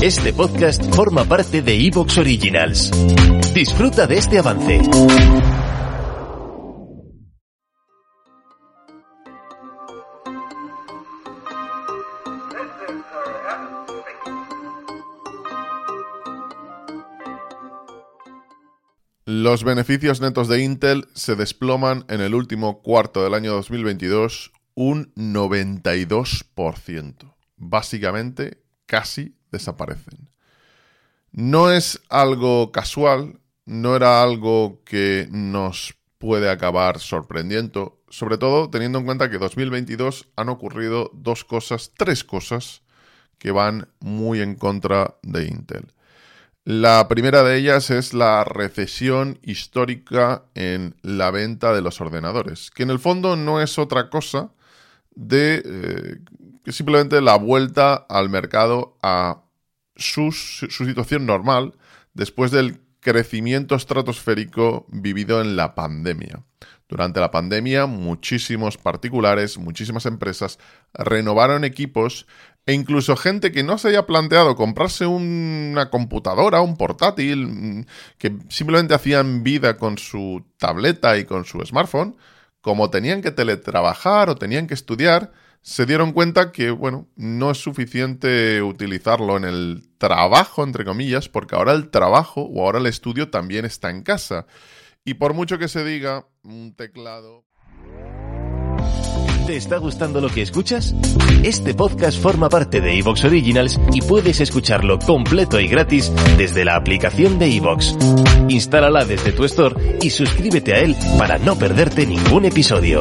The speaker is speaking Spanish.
Este podcast forma parte de Evox Originals. Disfruta de este avance. Los beneficios netos de Intel se desploman en el último cuarto del año 2022 un 92%. Básicamente, casi desaparecen. No es algo casual, no era algo que nos puede acabar sorprendiendo, sobre todo teniendo en cuenta que 2022 han ocurrido dos cosas, tres cosas que van muy en contra de Intel. La primera de ellas es la recesión histórica en la venta de los ordenadores, que en el fondo no es otra cosa de eh, simplemente la vuelta al mercado a su situación normal después del crecimiento estratosférico vivido en la pandemia. Durante la pandemia, muchísimos particulares, muchísimas empresas renovaron equipos e incluso gente que no se haya planteado comprarse una computadora, un portátil, mm, que simplemente hacían vida con su tableta y con su smartphone, como tenían que teletrabajar o tenían que estudiar, se dieron cuenta que, bueno, no es suficiente utilizarlo en el trabajo, entre comillas, porque ahora el trabajo o ahora el estudio también está en casa. Y por mucho que se diga, un teclado... ¿Te está gustando lo que escuchas? Este podcast forma parte de Evox Originals y puedes escucharlo completo y gratis desde la aplicación de Evox. Instálala desde tu store y suscríbete a él para no perderte ningún episodio.